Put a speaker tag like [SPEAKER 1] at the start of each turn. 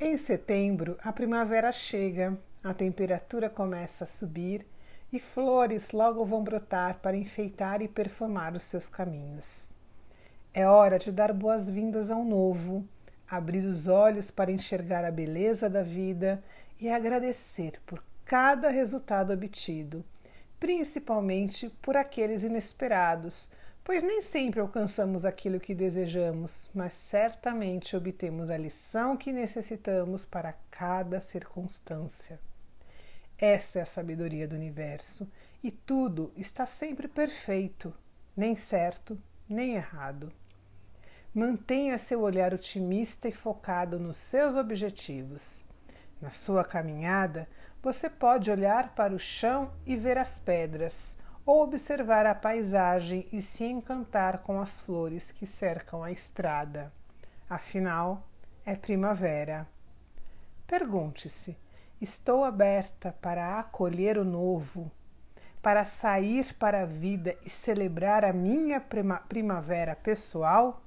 [SPEAKER 1] Em setembro, a primavera chega, a temperatura começa a subir e flores logo vão brotar para enfeitar e perfumar os seus caminhos. É hora de dar boas-vindas ao novo, abrir os olhos para enxergar a beleza da vida e agradecer por cada resultado obtido, principalmente por aqueles inesperados pois nem sempre alcançamos aquilo que desejamos, mas certamente obtemos a lição que necessitamos para cada circunstância. Essa é a sabedoria do universo e tudo está sempre perfeito, nem certo, nem errado. Mantenha seu olhar otimista e focado nos seus objetivos. Na sua caminhada, você pode olhar para o chão e ver as pedras ou observar a paisagem e se encantar com as flores que cercam a estrada. Afinal, é primavera. Pergunte-se: estou aberta para acolher o novo, para sair para a vida e celebrar a minha primavera pessoal?